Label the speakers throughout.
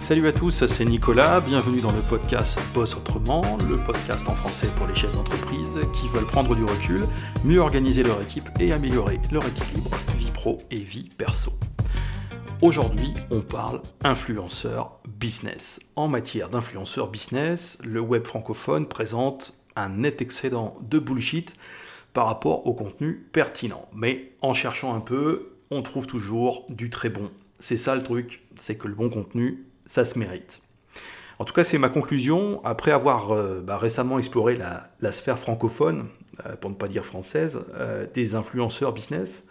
Speaker 1: Salut à tous, c'est Nicolas, bienvenue dans le podcast Boss Autrement, le podcast en français pour les chefs d'entreprise qui veulent prendre du recul, mieux organiser leur équipe et améliorer leur équilibre vie pro et vie perso. Aujourd'hui, on parle influenceur business. En matière d'influenceur business, le web francophone présente un net excédent de bullshit par rapport au contenu pertinent. Mais en cherchant un peu, on trouve toujours du très bon. C'est ça le truc, c'est que le bon contenu, ça se mérite. En tout cas, c'est ma conclusion, après avoir euh, bah, récemment exploré la, sphère francophone, euh, pour ne pas dire française, euh, des influenceurs business,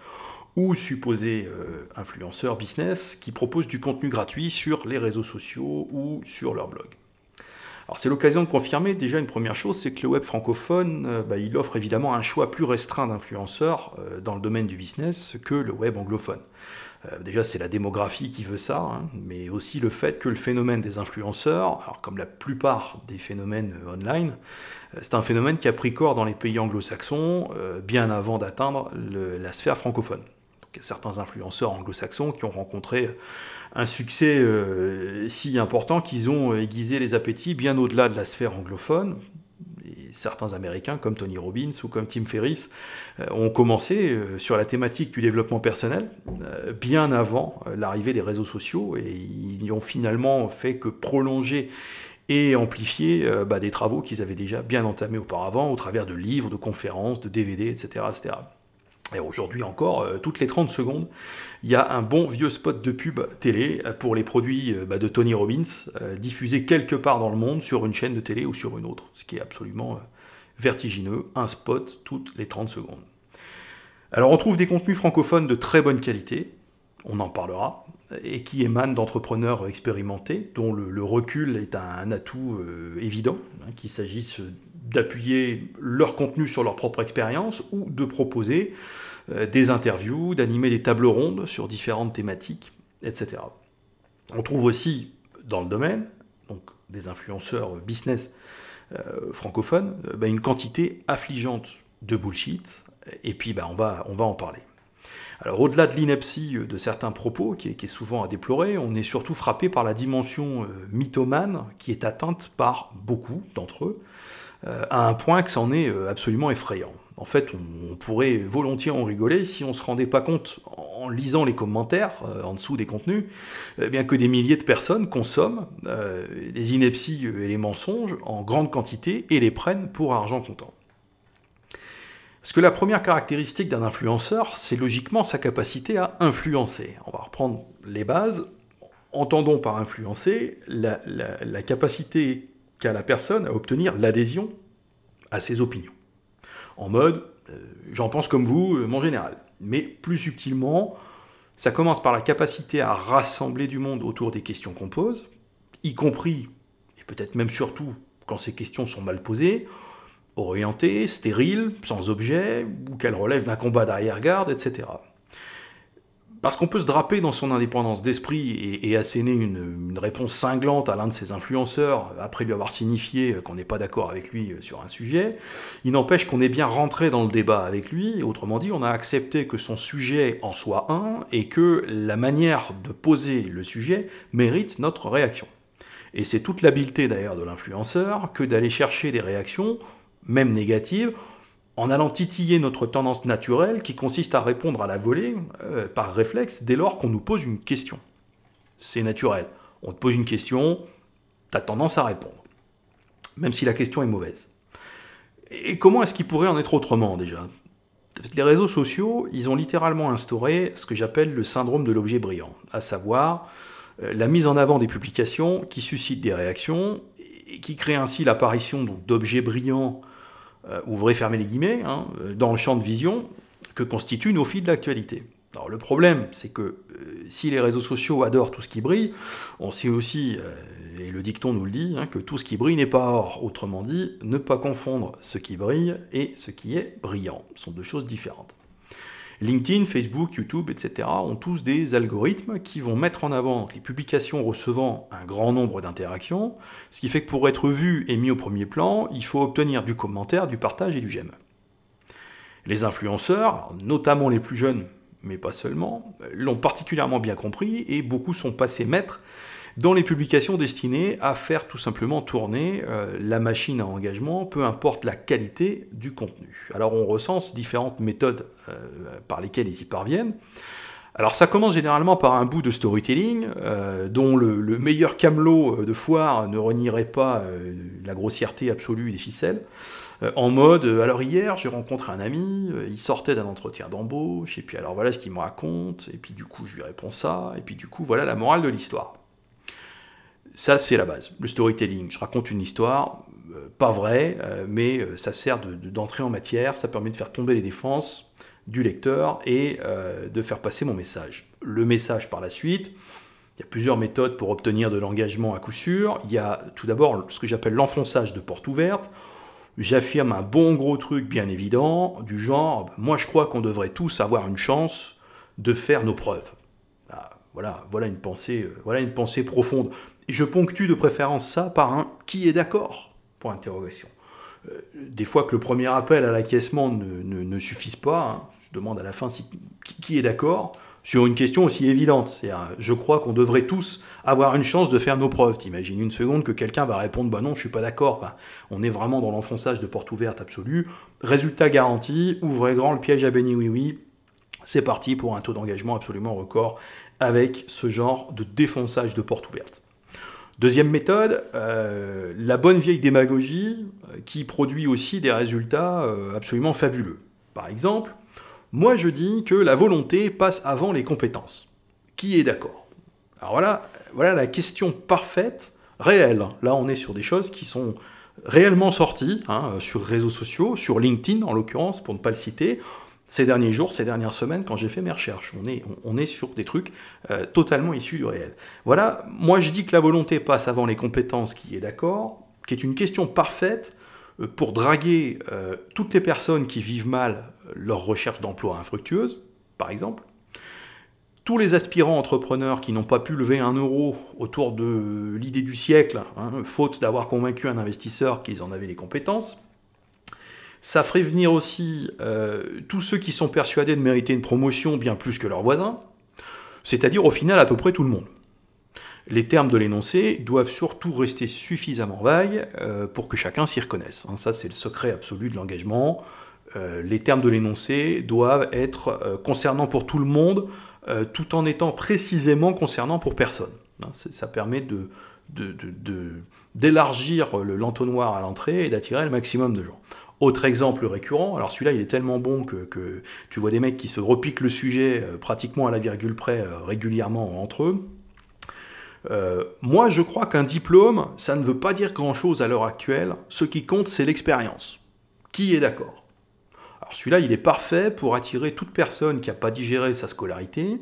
Speaker 1: ou supposés influenceurs business, qui proposent du contenu gratuit sur les réseaux sociaux ou sur leur blog. Alors c'est l'occasion de confirmer déjà une première chose, c'est que le web francophone, bah, il offre évidemment un choix plus restreint d'influenceurs dans le domaine du business que le web anglophone. Euh, déjà, c'est la démographie qui veut ça, hein, mais aussi le fait que le phénomène des influenceurs, alors comme la plupart des phénomènes euh, online, euh, c'est un phénomène qui a pris corps dans les pays anglo-saxons bien avant d'atteindre la sphère francophone. Donc, il y a certains influenceurs anglo-saxons qui ont rencontré un succès si important qu'ils ont aiguisé les appétits bien au-delà de la sphère anglophone, certains Américains comme Tony Robbins ou comme Tim Ferriss euh, ont commencé euh, sur la thématique du développement personnel euh, bien avant l'arrivée des réseaux sociaux et ils n'y ont finalement fait que prolonger et amplifier bah, des travaux qu'ils avaient déjà bien entamés auparavant au travers de livres, de conférences, de DVD, etc. Et aujourd'hui encore, euh, toutes les 30 secondes, il y a un bon vieux spot de pub télé pour les produits euh, bah, de Tony Robbins, euh, diffusés quelque part dans le monde sur une chaîne de télé ou sur une autre, ce qui est absolument vertigineux, un spot toutes les 30 secondes. Alors on trouve des contenus francophones de très bonne qualité, on en parlera, et qui émanent d'entrepreneurs expérimentés, dont le, recul est un, atout évident, hein, qu'il s'agisse d'appuyer leur contenu sur leur propre expérience ou de proposer euh, des interviews, d'animer des tables rondes sur différentes thématiques, etc. On trouve aussi dans le domaine, donc des influenceurs business euh, francophones, euh, bah, une quantité affligeante de bullshit, et puis bah, on, va, on va en parler. Alors au-delà de l'ineptie de certains propos, qui est, souvent à déplorer, on est surtout frappé par la dimension mythomane qui est atteinte par beaucoup d'entre eux, euh, à un point que c'en est euh, absolument effrayant. En fait, on, pourrait volontiers en rigoler si on ne se rendait pas compte, en lisant les commentaires euh, en dessous des contenus, bien que des milliers de personnes consomment les inepties et les mensonges en grande quantité et les prennent pour argent comptant. Parce que la première caractéristique d'un influenceur, c'est logiquement sa capacité à influencer. On va reprendre les bases. Entendons par influencer la, capacité qu'a la personne à obtenir l'adhésion à ses opinions. En mode, euh, j'en pense comme vous, euh, mon général. Mais plus subtilement, ça commence par la capacité à rassembler du monde autour des questions qu'on pose, y compris, et peut-être même surtout quand ces questions sont mal posées, orientées, stériles, sans objet, ou qu'elles relèvent d'un combat d'arrière-garde, etc. Parce qu'on peut se draper dans son indépendance d'esprit et, asséner une, réponse cinglante à l'un de ses influenceurs après lui avoir signifié qu'on n'est pas d'accord avec lui sur un sujet. Il n'empêche qu'on est bien rentré dans le débat avec lui, autrement dit, on a accepté que son sujet en soit un et que la manière de poser le sujet mérite notre réaction. Et c'est toute l'habileté d'ailleurs de l'influenceur que d'aller chercher des réactions, même négatives, en allant titiller notre tendance naturelle qui consiste à répondre à la volée euh, par réflexe dès lors qu'on nous pose une question. C'est naturel. On te pose une question, tu tendance à répondre, même si la question est mauvaise. Et comment est-ce qu'il pourrait en être autrement déjà? Les réseaux sociaux, ils ont littéralement instauré ce que j'appelle le syndrome de l'objet brillant, à savoir euh, la mise en avant des publications qui suscitent des réactions et qui créent ainsi l'apparition d'objets brillants ouvrez, fermez les guillemets, hein, euh, dans le champ de vision que constituent nos fils de l'actualité. Le problème, c'est que euh, si les réseaux sociaux adorent tout ce qui brille, on sait aussi, et le dicton nous le dit, hein, que tout ce qui brille n'est pas or. Autrement dit, ne pas confondre ce qui brille et ce qui est brillant. Ce sont deux choses différentes. LinkedIn, Facebook, YouTube, etc. ont tous des algorithmes qui vont mettre en avant les publications recevant un grand nombre d'interactions, ce qui fait que pour être vu et mis au premier plan, il faut obtenir du commentaire, du partage et du j'aime. Les influenceurs, notamment les plus jeunes, mais pas seulement, l'ont particulièrement bien compris et beaucoup sont passés maîtres dans les publications destinées à faire tout simplement tourner euh, la machine à engagement, peu importe la qualité du contenu. Alors on recense différentes méthodes euh, par lesquelles ils y parviennent. Alors ça commence généralement par un bout de storytelling, euh, dont le, meilleur camelot de foire ne renierait pas la grossièreté absolue des ficelles. en mode, alors hier j'ai rencontré un ami, il sortait d'un entretien d'embauche, et puis alors voilà ce qu'il me raconte, et puis du coup je lui réponds ça, et puis du coup voilà la morale de l'histoire. Ça, c'est la base, le storytelling. Je raconte une histoire, euh, pas vraie, euh, mais euh, ça sert d'entrée en matière, ça permet de faire tomber les défenses du lecteur et de faire passer mon message. Le message par la suite, il y a plusieurs méthodes pour obtenir de l'engagement à coup sûr. Il y a tout d'abord ce que j'appelle l'enfonçage de porte ouverte. J'affirme un bon gros truc bien évident, du genre, moi je crois qu'on devrait tous avoir une chance de faire nos preuves. Ah, voilà, voilà une pensée, voilà une pensée profonde. Je ponctue de préférence ça par un qui est d'accord? pour interrogation. Euh, des fois que le premier appel à l'acquiescement ne, suffise pas, hein, je demande à la fin si, qui, est d'accord sur une question aussi évidente. Je crois qu'on devrait tous avoir une chance de faire nos preuves. T'imagines une seconde que quelqu'un va répondre bah non, je suis pas d'accord. on est vraiment dans l'enfonçage de porte ouverte absolue. Résultat garanti, ouvrez grand le piège à Benny Oui Oui. C'est parti pour un taux d'engagement absolument record avec ce genre de défonçage de porte ouverte. Deuxième méthode, euh, la bonne vieille démagogie euh, qui produit aussi des résultats euh, absolument fabuleux. Par exemple, moi je dis que la volonté passe avant les compétences. Qui est d'accord? Alors voilà, voilà la question parfaite, réelle. Là on est sur des choses qui sont réellement sorties hein, sur réseaux sociaux, sur LinkedIn en l'occurrence, pour ne pas le citer ces derniers jours, ces dernières semaines, quand j'ai fait mes recherches. On est, sur des trucs euh, totalement issus du réel. Voilà, moi je dis que la volonté passe avant les compétences, qui est d'accord, qui est une question parfaite euh, pour draguer euh, toutes les personnes qui vivent mal leur recherche d'emploi infructueuse, par exemple. Tous les aspirants entrepreneurs qui n'ont pas pu lever un euro autour de l'idée du siècle, hein, faute d'avoir convaincu un investisseur qu'ils en avaient les compétences ça ferait venir aussi euh, tous ceux qui sont persuadés de mériter une promotion bien plus que leurs voisins, c'est-à-dire au final à peu près tout le monde. Les termes de l'énoncé doivent surtout rester suffisamment vagues euh, pour que chacun s'y reconnaisse. Hein, ça, c'est le secret absolu de l'engagement. Euh, les termes de l'énoncé doivent être concernants pour tout le monde, tout en étant précisément concernants pour personne. Hein, ça permet d'élargir l'entonnoir à l'entrée et d'attirer le maximum de gens. Autre exemple récurrent, alors celui-là il est tellement bon que, tu vois des mecs qui se repiquent le sujet euh, pratiquement à la virgule près euh, régulièrement entre eux. Euh, moi je crois qu'un diplôme, ça ne veut pas dire grand-chose à l'heure actuelle, ce qui compte c'est l'expérience. Qui est d'accord? Alors celui-là il est parfait pour attirer toute personne qui n'a pas digéré sa scolarité,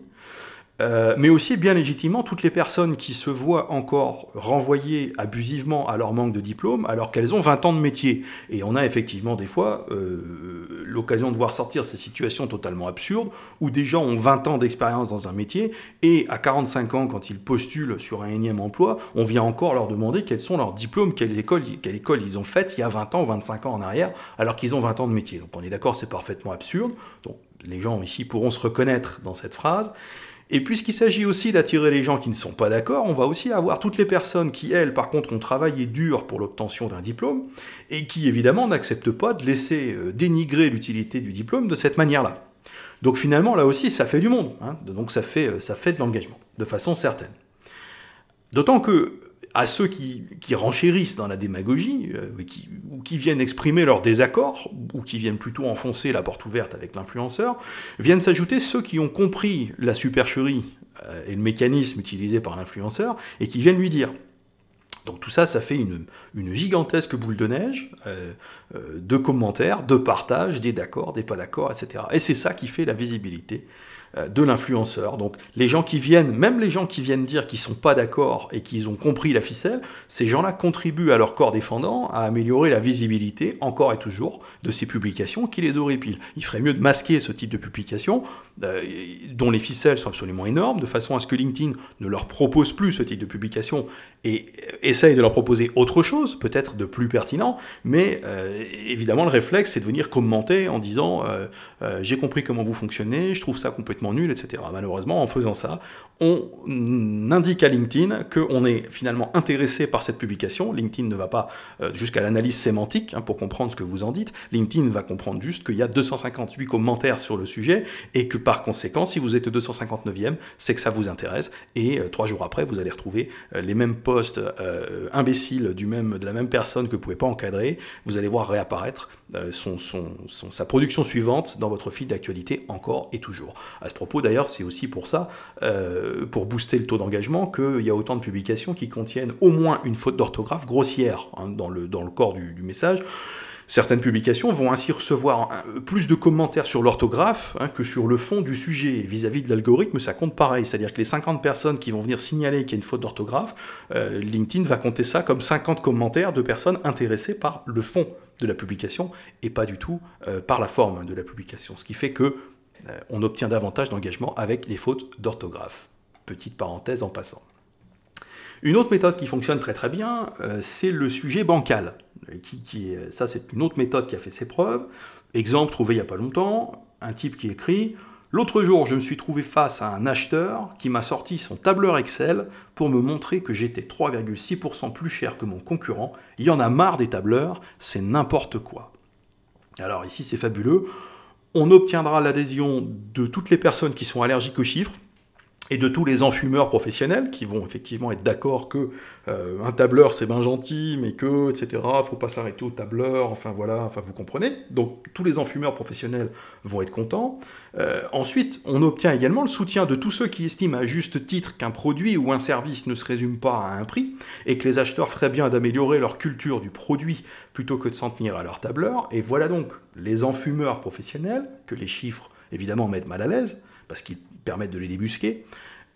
Speaker 1: euh, mais aussi bien légitimement toutes les personnes qui se voient encore renvoyées abusivement à leur manque de diplôme alors qu'elles ont 20 ans de métier. Et on a effectivement des fois euh, l'occasion de voir sortir ces situations totalement absurdes où des gens ont 20 ans d'expérience dans un métier et à 45 ans quand ils postulent sur un énième emploi, on vient encore leur demander quels sont leurs diplômes, quelle école, quelle école ils ont faites il y a 20 ans ou 25 ans en arrière alors qu'ils ont 20 ans de métier. Donc on est d'accord, c'est parfaitement absurde. Donc les gens ici pourront se reconnaître dans cette phrase. Et puisqu'il s'agit aussi d'attirer les gens qui ne sont pas d'accord, on va aussi avoir toutes les personnes qui, elles, par contre, ont travaillé dur pour l'obtention d'un diplôme, et qui, évidemment, n'acceptent pas de laisser euh, dénigrer l'utilité du diplôme de cette manière-là. Donc finalement, là aussi, ça fait du monde. Hein. donc ça fait, euh, ça fait de l'engagement, de façon certaine. D'autant que à ceux qui, renchérissent dans la démagogie, euh, ou qui viennent exprimer leur désaccord, ou qui viennent plutôt enfoncer la porte ouverte avec l'influenceur, viennent s'ajouter ceux qui ont compris la supercherie euh, et le mécanisme utilisé par l'influenceur, et qui viennent lui dire. Donc tout ça, ça fait une, gigantesque boule de neige euh, de commentaires, de partages, des d'accords, des pas d'accords, etc. Et c'est ça qui fait la visibilité de l'influenceur. Donc les gens qui viennent, même les gens qui viennent dire qu'ils sont pas d'accord et qu'ils ont compris la ficelle, ces gens-là contribuent à leur corps défendant à améliorer la visibilité, encore et toujours, de ces publications qui les horripilent. Il ferait mieux de masquer ce type de publications, euh, dont les ficelles sont absolument énormes, de façon à ce que LinkedIn ne leur propose plus ce type de publication et essaye de leur proposer autre chose, peut-être de plus pertinent, mais euh, évidemment le réflexe c'est de venir commenter en disant j'ai compris comment vous fonctionnez, je trouve ça complètement nul, etc. Malheureusement, en faisant ça, on indique à LinkedIn qu'on est finalement intéressé par cette publication. LinkedIn ne va pas euh, jusqu'à l'analyse sémantique hein, pour comprendre ce que vous en dites. LinkedIn va comprendre juste qu'il y a 258 commentaires sur le sujet et que par conséquent, si vous êtes 259e, c'est que ça vous intéresse. Et euh, trois jours après, vous allez retrouver euh, les mêmes posts imbéciles du même, de la même personne que vous ne pouvez pas encadrer. Vous allez voir réapparaître son, sa production suivante dans votre fil d'actualité encore et toujours. À ce propos, d'ailleurs, c'est aussi pour ça euh, pour booster le taux d'engagement qu'il y a autant de publications qui contiennent au moins une faute d'orthographe grossière hein, dans, le, dans le corps du, message. Certaines publications vont ainsi recevoir plus de commentaires sur l'orthographe hein, que sur le fond du sujet. Vis-à-vis de l'algorithme, ça compte pareil. C'est-à-dire que les 50 personnes qui vont venir signaler qu'il y a une faute d'orthographe, euh, LinkedIn va compter ça comme 50 commentaires de personnes intéressées par le fond de la publication et pas du tout euh, par la forme de la publication. Ce qui fait que on obtient davantage d'engagement avec les fautes d'orthographe. Petite parenthèse en passant. Une autre méthode qui fonctionne très très bien, euh, c'est le sujet bancal. Qui, ça, c'est une autre méthode qui a fait ses preuves. Exemple trouvé il n'y a pas longtemps, un type qui écrit L'autre jour, je me suis trouvé face à un acheteur qui m'a sorti son tableur Excel pour me montrer que j'étais 3,6% plus cher que mon concurrent. Il y en a marre des tableurs, c'est n'importe quoi. Alors ici, c'est fabuleux on obtiendra l'adhésion de toutes les personnes qui sont allergiques aux chiffres et de tous les enfumeurs professionnels qui vont effectivement être d'accord que euh, un tableur c'est bien gentil, mais que etc. Faut pas s'arrêter au tableur. Enfin voilà, enfin vous comprenez. Donc tous les enfumeurs professionnels vont être contents. Euh, ensuite, on obtient également le soutien de tous ceux qui estiment à juste titre qu'un produit ou un service ne se résume pas à un prix et que les acheteurs feraient bien d'améliorer leur culture du produit plutôt que de s'en tenir à leur tableur. Et voilà donc les enfumeurs professionnels que les chiffres évidemment mettent mal à l'aise parce qu'ils permettent de les débusquer.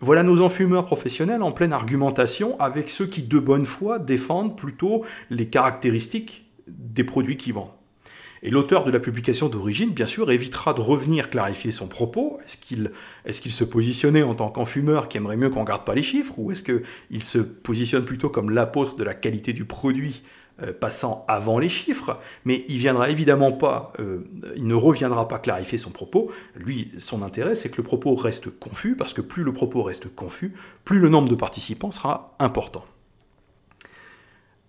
Speaker 1: Voilà nos enfumeurs professionnels en pleine argumentation avec ceux qui, de bonne foi, défendent plutôt les caractéristiques des produits qu'ils vendent. Et l'auteur de la publication d'origine, bien sûr, évitera de revenir clarifier son propos. Est-ce qu'il se positionnait en tant qu'enfumeur qui aimerait mieux qu'on ne garde pas les chiffres Ou est-ce qu'il se positionne plutôt comme l'apôtre de la qualité du produit passant avant les chiffres, mais il viendra évidemment pas, euh, il ne reviendra pas clarifier son propos. Lui, son intérêt, c'est que le propos reste confus, parce que plus le propos reste confus, plus le nombre de participants sera important.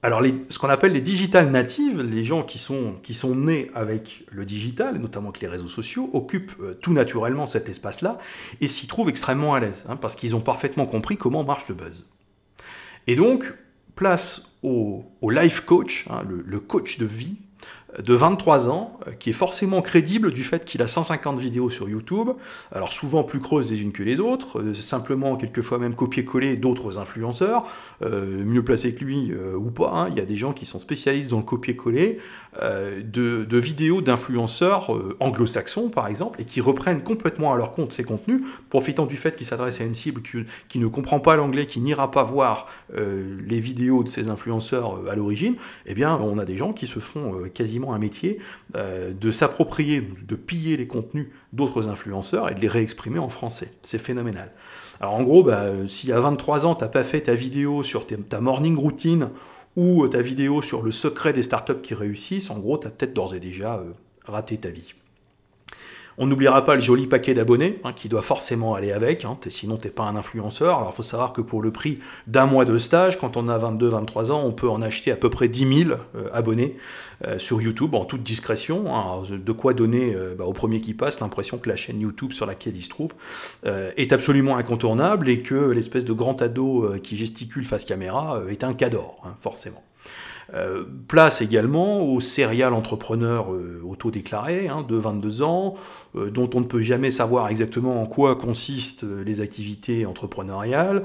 Speaker 1: Alors, ce qu'on appelle les digital natives, les gens qui sont, qui sont nés avec le digital, notamment avec les réseaux sociaux, occupent euh, tout naturellement cet espace-là et s'y trouvent extrêmement à l'aise, hein, parce qu'ils ont parfaitement compris comment marche le buzz. Et donc, place au, life coach, hein, le, coach de vie, de 23 ans, euh, qui est forcément crédible du fait qu'il a 150 vidéos sur YouTube, alors souvent plus creuses les unes que les autres, euh, simplement quelquefois même copier-coller d'autres influenceurs, euh, mieux placés que lui ou pas, hein. il y a des gens qui sont spécialistes dans le copier-coller, de, vidéos d'influenceurs anglo-saxons par exemple, et qui reprennent complètement à leur compte ces contenus, profitant du fait qu'ils s'adressent à une cible qui, ne comprend pas l'anglais, qui n'ira pas voir les vidéos de ces influenceurs à l'origine, eh bien on a des gens qui se font quasiment un métier euh, de s'approprier, de piller les contenus d'autres influenceurs et de les réexprimer en français. C'est phénoménal. Alors en gros, bah, si à 23 ans, tu n'as pas fait ta vidéo sur ta morning routine ou ta vidéo sur le secret des startups qui réussissent, en gros, tu as peut-être d'ores et déjà euh, raté ta vie. On n'oubliera pas le joli paquet d'abonnés hein, qui doit forcément aller avec, hein, sinon tu n'es pas un influenceur. Alors il faut savoir que pour le prix d'un mois de stage, quand on a 22-23 ans, on peut en acheter à peu près 10 000 euh, abonnés euh, sur YouTube en toute discrétion. Hein. de quoi donner euh, bah, au premier qui passe l'impression que la chaîne YouTube sur laquelle il se trouve est absolument incontournable et que l'espèce de grand ado qui gesticule face caméra est un cador, forcément. Euh, place également aux serial entrepreneurs euh, autodéclarés hein, de 22 ans, euh, dont on ne peut jamais savoir exactement en quoi consistent les activités entrepreneuriales.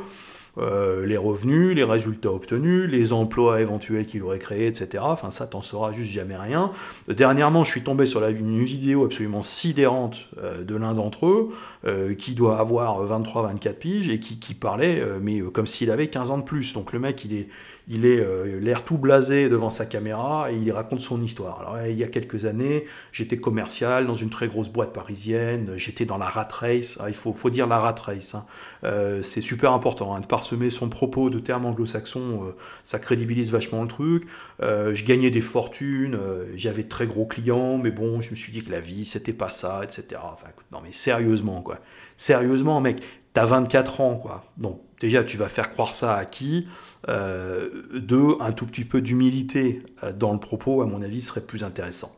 Speaker 1: les revenus, les résultats obtenus, les emplois éventuels qu'il aurait créés, etc. Enfin, ça, t'en sauras juste jamais rien. Dernièrement, je suis tombé sur la, une vidéo absolument sidérante de l'un d'entre eux, qui doit avoir 23-24 piges, et qui, qui parlait, mais comme s'il avait 15 ans de plus. Donc le mec, il est, il est euh, l'air tout blasé devant sa caméra et il raconte son histoire. Alors il y a quelques années, j'étais commercial dans une très grosse boîte parisienne, j'étais dans la rat race, ah, il faut, dire la rat race, hein. euh, c'est super important, hein. parsemer son propos de termes anglo-saxons, euh, ça crédibilise vachement le truc. Je gagnais des fortunes, j'avais de très gros clients, mais bon, je me suis dit que la vie, c'était pas ça, etc. Enfin, non, mais sérieusement, quoi. Sérieusement, mec, t'as 24 ans, quoi. Donc, déjà, tu vas faire croire ça à qui? Deux, un tout petit peu d'humilité dans le propos, à mon avis, serait plus intéressant.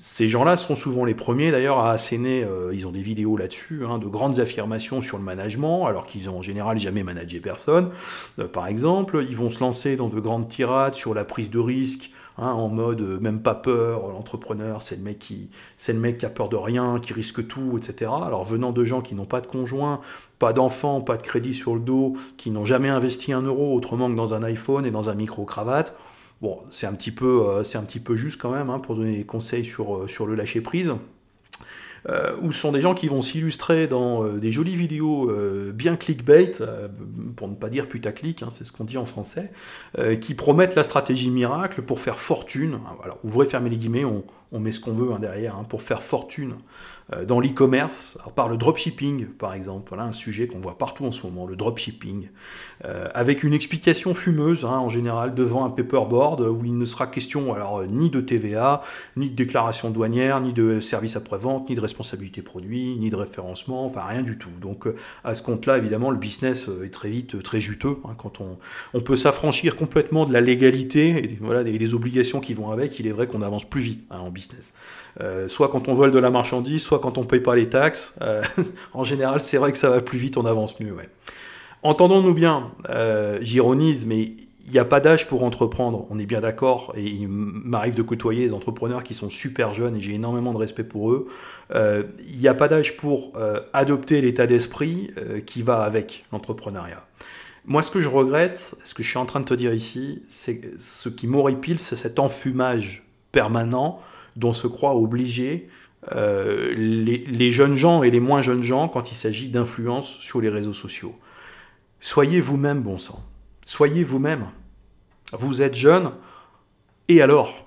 Speaker 1: Ces gens-là sont souvent les premiers d'ailleurs à asséner, euh, ils ont des vidéos là-dessus, hein, de grandes affirmations sur le management, alors qu'ils ont en général jamais managé personne. Euh, par exemple, ils vont se lancer dans de grandes tirades sur la prise de risque, hein, en mode euh, même pas peur, l'entrepreneur c'est le mec qui c'est le mec qui a peur de rien, qui risque tout, etc. Alors venant de gens qui n'ont pas de conjoint, pas d'enfants, pas de crédit sur le dos, qui n'ont jamais investi un euro autrement que dans un iPhone et dans un micro cravate Bon, c'est un, petit peu, euh, juste quand même hein, pour donner des conseils sur, euh, sur le lâcher prise. Euh, où sont des gens qui vont s'illustrer dans des jolies vidéos bien clickbait, pour ne pas dire putaclic, hein, c'est ce qu'on dit en français, qui promettent la stratégie miracle pour faire fortune. Voilà, ouvrez, fermez les guillemets, on, met ce qu'on veut hein, derrière, hein, pour faire fortune euh, dans l'e-commerce, par le dropshipping par exemple, voilà un sujet qu'on voit partout en ce moment, le dropshipping, euh, avec une explication fumeuse hein, en général devant un paperboard où il ne sera question alors ni de TVA, ni de déclaration douanière, ni de service après-vente, ni de responsabilité produit, ni de référencement, enfin rien du tout. Donc euh, à ce compte-là, évidemment, le business est très vite très juteux quand on, on peut s'affranchir complètement de la légalité et voilà, des, des, obligations qui vont avec. Il est vrai qu'on avance plus vite en business. Euh, soit quand on vole de la marchandise, soit quand on ne paye pas les taxes. Euh, en général, c'est vrai que ça va plus vite, on avance mieux. Entendons-nous bien, euh, j'ironise, mais il n'y a pas d'âge pour entreprendre, on est bien d'accord, et il m'arrive de côtoyer des entrepreneurs qui sont super jeunes et j'ai énormément de respect pour eux. Il n'y a pas d'âge pour adopter l'état d'esprit qui va avec l'entrepreneuriat. Moi, ce que je regrette, ce que je suis en train de te dire ici, c'est ce qui m'horripile, c'est cet enfumage permanent dont se croient obligés euh, les, jeunes gens et les moins jeunes gens quand il s'agit d'influence sur les réseaux sociaux. Soyez vous-même, bon sang. Soyez vous-même. Vous êtes jeune, et alors?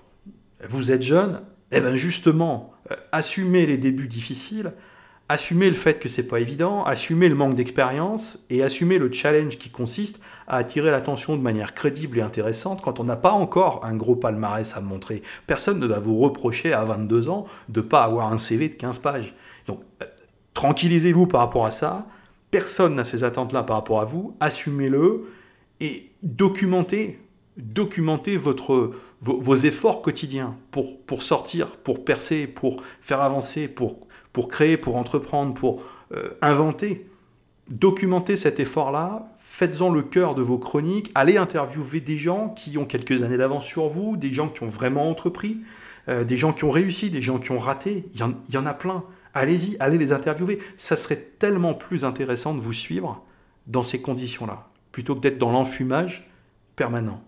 Speaker 1: Vous êtes jeune Eh bien justement, euh, assumez les débuts difficiles, assumer le fait que c'est pas évident, assumer le manque d'expérience et assumer le challenge qui consiste à attirer l'attention de manière crédible et intéressante quand on n'a pas encore un gros palmarès à montrer. Personne ne va vous reprocher à 22 ans de pas avoir un CV de 15 pages. Donc, euh, tranquillisez-vous par rapport à ça. Personne n'a ces attentes-là par rapport à vous. Assumez-le et documentez, documentez vos, efforts quotidiens pour, pour sortir, pour percer, pour faire avancer, pour pour créer, pour entreprendre, pour euh, inventer. Documentez cet effort-là, faites-en le cœur de vos chroniques, allez interviewer des gens qui ont quelques années d'avance sur vous, des gens qui ont vraiment entrepris, euh, des gens qui ont réussi, des gens qui ont raté, il y en, a plein. Allez-y, allez les interviewer. Ça serait tellement plus intéressant de vous suivre dans ces conditions-là, plutôt que d'être dans l'enfumage permanent.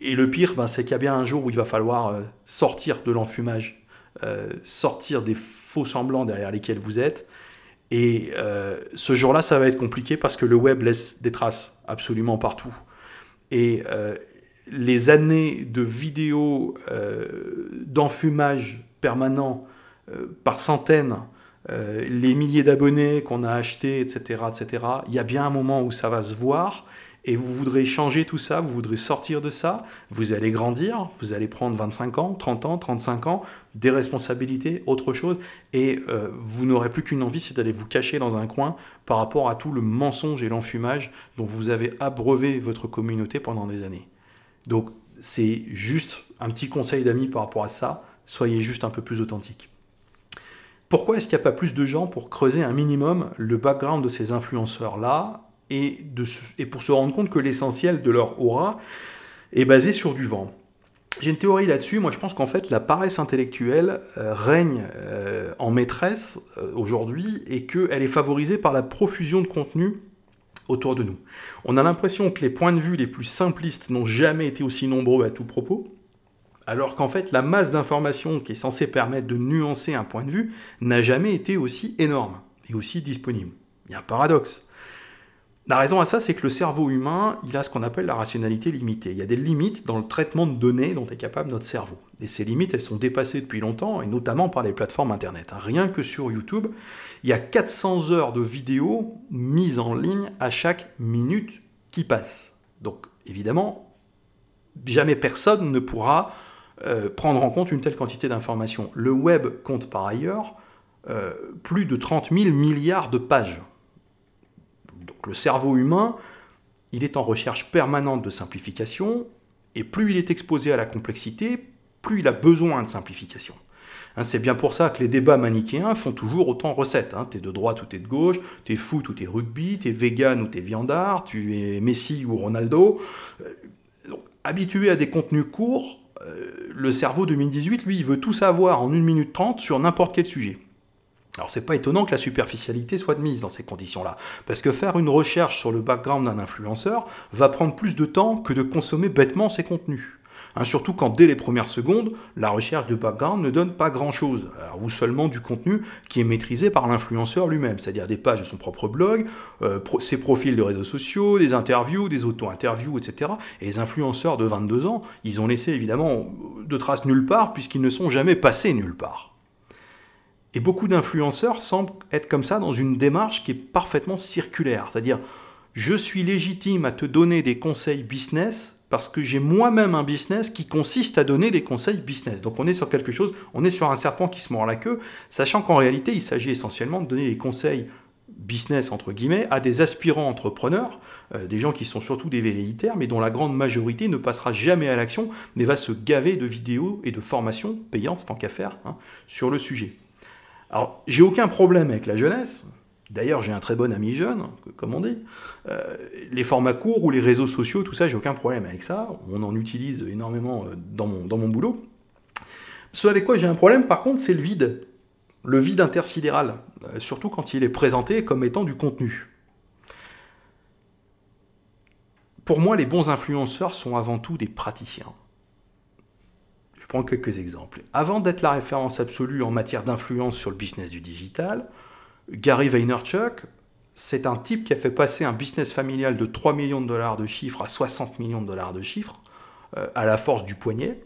Speaker 1: Et le pire, ben, c'est qu'il y a bien un jour où il va falloir euh, sortir de l'enfumage euh, sortir des faux semblants derrière lesquels vous êtes. Et euh, ce jour-là, ça va être compliqué parce que le web laisse des traces absolument partout. Et euh, les années de vidéos d'enfumage permanent par centaines, les milliers d'abonnés qu'on a achetés, etc., etc., il y a bien un moment où ça va se voir et vous voudrez changer tout ça, vous voudrez sortir de ça, vous allez grandir, vous allez prendre 25 ans, 30 ans, 35 ans, des responsabilités, autre chose, et euh, vous n'aurez plus qu'une envie, c'est d'aller vous cacher dans un coin par rapport à tout le mensonge et l'enfumage dont vous avez abreuvé votre communauté pendant des années. Donc c'est juste un petit conseil d'amis par rapport à ça, soyez juste un peu plus authentique. Pourquoi est-ce qu'il n'y a pas plus de gens pour creuser un minimum le background de ces influenceurs-là et, pour se rendre compte que l'essentiel de leur aura est basé sur du vent. J'ai une théorie là-dessus. Moi, je pense qu'en fait, la paresse intellectuelle euh, règne euh, en maîtresse euh, aujourd'hui et qu'elle est favorisée par la profusion de contenu autour de nous. On a l'impression que les points de vue les plus simplistes n'ont jamais été aussi nombreux à tout propos, alors qu'en fait, la masse d'informations qui est censée permettre de nuancer un point de vue n'a jamais été aussi énorme et aussi disponible. Il y a un paradoxe. La raison à ça, c'est que le cerveau humain, il a ce qu'on appelle la rationalité limitée. Il y a des limites dans le traitement de données dont est capable notre cerveau. Et ces limites, elles sont dépassées depuis longtemps, et notamment par les plateformes Internet. Rien que sur YouTube, il y a 400 heures de vidéos mises en ligne à chaque minute qui passe. Donc évidemment, jamais personne ne pourra euh, prendre en compte une telle quantité d'informations. Le web compte par ailleurs euh, plus de 30 000 milliards de pages. Donc le cerveau humain, il est en recherche permanente de simplification, et plus il est exposé à la complexité, plus il a besoin de simplification. Hein, c'est bien pour ça que les débats manichéens font toujours autant recettes. Hein. T'es de droite ou t'es de gauche, t'es foot ou t'es rugby, t'es vegan ou t'es viandard, tu es Messi ou Ronaldo. Euh, habitué à des contenus courts, euh, le cerveau 2018, lui, il veut tout savoir en 1 minute 30 sur n'importe quel sujet. Alors c'est pas étonnant que la superficialité soit de mise dans ces conditions-là, parce que faire une recherche sur le background d'un influenceur va prendre plus de temps que de consommer bêtement ses contenus. Hein, surtout quand dès les premières secondes, la recherche de background ne donne pas grand-chose, ou seulement du contenu qui est maîtrisé par l'influenceur lui-même, c'est-à-dire des pages de son propre blog, euh, ses profils de réseaux sociaux, des interviews, des auto-interviews, etc. Et les influenceurs de 22 ans, ils ont laissé évidemment de traces nulle part, puisqu'ils ne sont jamais passés nulle part. Et beaucoup d'influenceurs semblent être comme ça dans une démarche qui est parfaitement circulaire, c'est-à-dire je suis légitime à te donner des conseils business parce que j'ai moi-même un business qui consiste à donner des conseils business. Donc on est sur quelque chose, on est sur un serpent qui se mord la queue, sachant qu'en réalité il s'agit essentiellement de donner des conseils business entre guillemets à des aspirants entrepreneurs, euh, des gens qui sont surtout des velléitaires, mais dont la grande majorité ne passera jamais à l'action, mais va se gaver de vidéos et de formations payantes tant qu'à faire hein, sur le sujet. Alors j'ai aucun problème avec la jeunesse, D'ailleurs, j'ai un très bon ami jeune, comme on dit. Euh, les formats courts ou les réseaux sociaux, tout ça, j'ai aucun problème avec ça. On en utilise énormément euh, dans mon, boulot. Ce avec quoi j'ai un problème, par contre, c'est le vide. Le vide intersidéral. Euh, surtout quand il est présenté comme étant du contenu. Pour moi, les bons influenceurs sont avant tout des praticiens. Prends quelques exemples. Avant d'être la référence absolue en matière d'influence sur le business du digital, Gary Vaynerchuk, c'est un type qui a fait passer un business familial de 3 millions de dollars de chiffres à 60 millions de dollars de chiffres euh, à la force du poignet.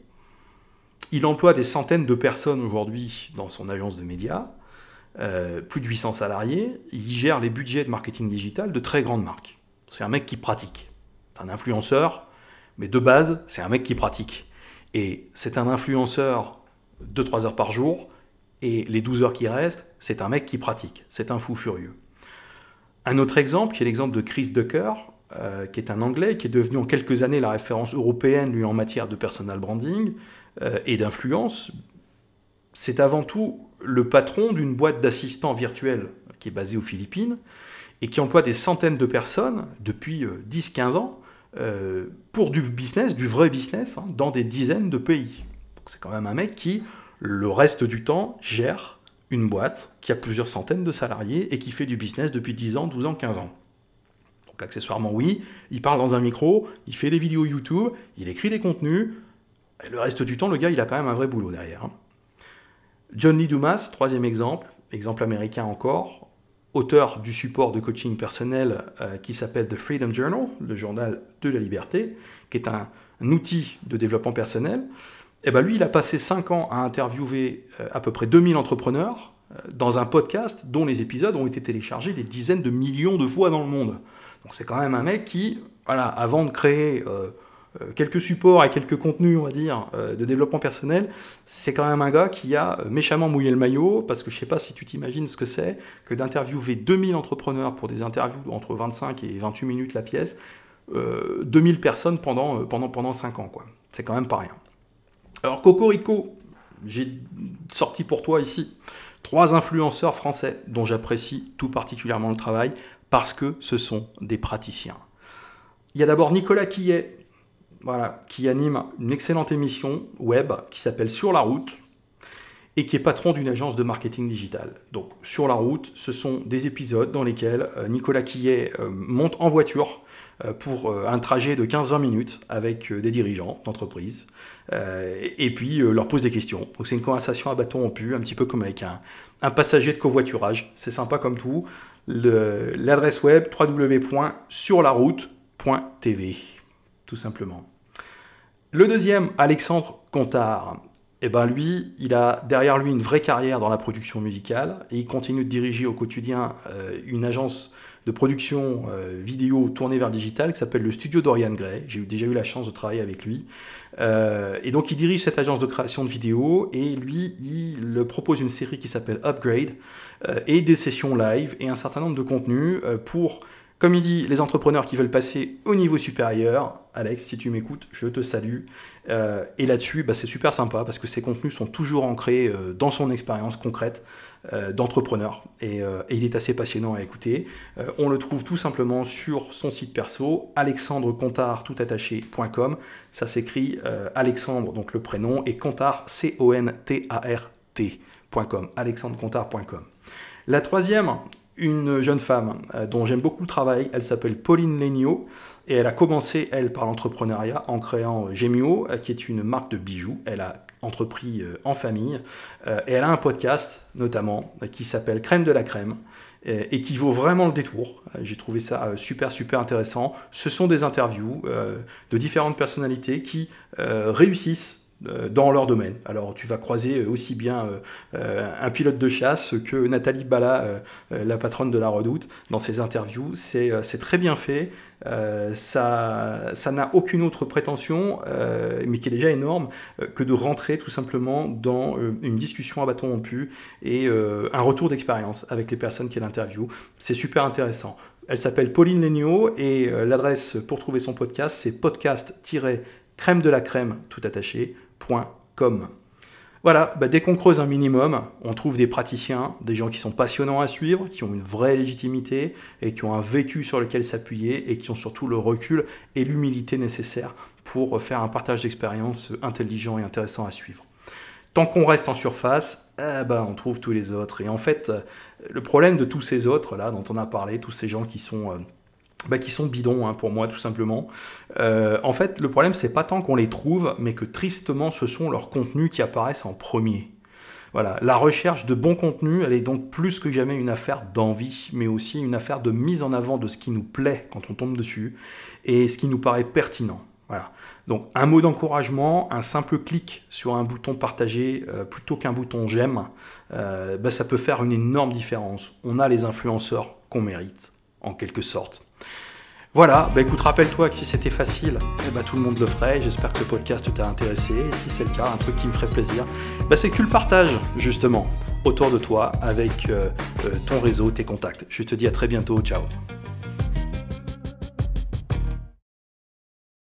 Speaker 1: Il emploie des centaines de personnes aujourd'hui dans son agence de médias, euh, plus de 800 salariés. Il gère les budgets de marketing digital de très grandes marques. C'est un mec qui pratique. C'est un influenceur, mais de base, c'est un mec qui pratique. Et c'est un influenceur 2-3 heures par jour et les 12 heures qui restent, c'est un mec qui pratique, c'est un fou furieux. Un autre exemple, qui est l'exemple de Chris Ducker, euh, qui est un Anglais, qui est devenu en quelques années la référence européenne, lui, en matière de personal branding euh, et d'influence. C'est avant tout le patron d'une boîte d'assistants virtuels qui est basée aux Philippines et qui emploie des centaines de personnes depuis 10-15 euh, pour du business, du vrai business, hein, dans des dizaines de pays. C'est quand même un mec qui le reste du temps, gère une boîte qui a plusieurs centaines de salariés et qui fait du business depuis 10 ans, 12 ans, 15 ans. Donc accessoirement, oui, il parle dans un micro, il fait des vidéos YouTube, il écrit des contenus, et le reste du temps, le gars, il a quand même un vrai boulot derrière. Hein. John Lee Dumas, troisième exemple, exemple américain encore, auteur du support de coaching personnel euh, qui s'appelle The Freedom Journal, le journal de la liberté, qui est un outil de développement personnel. Et eh ben lui, il a passé 5 ans à interviewer euh, à peu près 2000 entrepreneurs euh, dans un podcast dont les épisodes ont été téléchargés des dizaines de millions de fois dans le monde. Donc c'est quand même un mec qui, voilà, avant de créer quelques supports et quelques contenus, on va dire, de développement personnel, c'est quand même un gars qui a méchamment mouillé le maillot, parce que je sais pas si tu t'imagines ce que c'est que d'interviewer 2000 entrepreneurs pour des interviews entre 25 et 28 minutes la pièce, 2000 personnes pendant, pendant, pendant 5 ans, quoi. C'est quand même pas rien. Alors Cocorico, j'ai sorti pour toi ici trois influenceurs français dont j'apprécie tout particulièrement le travail parce que ce sont des praticiens. Il y a d'abord Nicolas Quillet, voilà, qui anime une excellente émission web qui s'appelle Sur la route et qui est patron d'une agence de marketing digital. Donc Sur la route, ce sont des épisodes dans lesquels euh, Nicolas Quillet euh, monte en voiture euh, pour un trajet de 15-20 minutes avec des dirigeants d'entreprise et puis leur pose des questions. Donc c'est une conversation à bâton rompu, un petit peu comme avec un, passager de covoiturage. C'est sympa comme tout. L'adresse web www.surlaroute.tv, tout simplement. Le deuxième, Alexandre Contard. eh ben lui, il a derrière lui une vraie carrière dans la production musicale et il continue de diriger au quotidien euh, une agence de production euh, vidéo tournée vers le digital qui s'appelle le Studio Dorian Gray. J'ai déjà eu la chance de travailler avec lui. Euh, et donc il dirige cette agence de création de vidéos et lui, il propose une série qui s'appelle Upgrade et des sessions live et un certain nombre de contenus pour comme il dit, les entrepreneurs qui veulent passer au niveau supérieur, Alex, si tu m'écoutes, je te salue. Euh, et là-dessus, bah, c'est super sympa parce que ces contenus sont toujours ancrés euh, dans son expérience concrète euh, d'entrepreneur. Et, il est assez passionnant à écouter. on le trouve tout simplement sur son site perso, alexandrecontard.com. Ça s'écrit Alexandre, donc le prénom, et Contard, C-O-N-T-A-R-T.com, alexandrecontard.com. La troisième, une jeune femme euh, dont j'aime beaucoup le travail. Elle s'appelle Pauline Legnaud et elle a commencé, elle, par l'entrepreneuriat en créant euh, Gemio, euh, qui est une marque de bijoux. Elle a entrepris en famille et elle a un podcast, notamment, qui s'appelle Crème de la crème et qui vaut vraiment le détour. J'ai trouvé ça super, super intéressant. Ce sont des interviews de différentes personnalités qui réussissent dans leur domaine. Alors tu vas croiser aussi bien euh, un pilote de chasse que Nathalie Bala, euh, la patronne de la Redoute, dans ses interviews. C'est très bien fait. ça n'a aucune autre prétention, mais qui est déjà énorme, que de rentrer tout simplement dans une discussion à bâton rompu et un retour d'expérience avec les personnes qu'elle interview. C'est super intéressant. Elle s'appelle Pauline Legnaud et l'adresse pour trouver son podcast, c'est podcast-crème de la crème, tout attaché, voilà, bah, dès qu'on creuse un minimum, on trouve des praticiens, des gens qui sont passionnants à suivre, qui ont une vraie légitimité et qui ont un vécu sur lequel s'appuyer et qui ont surtout le recul et l'humilité nécessaires pour faire un partage d'expérience intelligent et intéressant à suivre. Tant qu'on reste en surface, eh ben, on trouve tous les autres. Et en fait, le problème de tous ces autres là dont on a parlé, tous ces gens qui sont euh, bah, qui sont bidons hein, pour moi tout simplement. Euh, en fait, le problème c'est pas tant qu'on les trouve, mais que tristement ce sont leurs contenus qui apparaissent en premier. Voilà, la recherche de bons contenus, elle est donc plus que jamais une affaire d'envie, mais aussi une affaire de mise en avant de ce qui nous plaît quand on tombe dessus et ce qui nous paraît pertinent. Voilà. Donc un mot d'encouragement, un simple clic sur un bouton partager euh, plutôt qu'un bouton j'aime, euh, bah, ça peut faire une énorme différence. On a les influenceurs qu'on mérite, en quelque sorte. Voilà, bah écoute, rappelle-toi que si c'était facile, eh bah, tout le monde le ferait. J'espère que ce podcast t'a intéressé. Et si c'est le cas, un truc qui me ferait plaisir, bah, c'est que tu le partages justement autour de toi avec euh, euh, ton réseau, tes contacts. Je te dis à très bientôt. Ciao.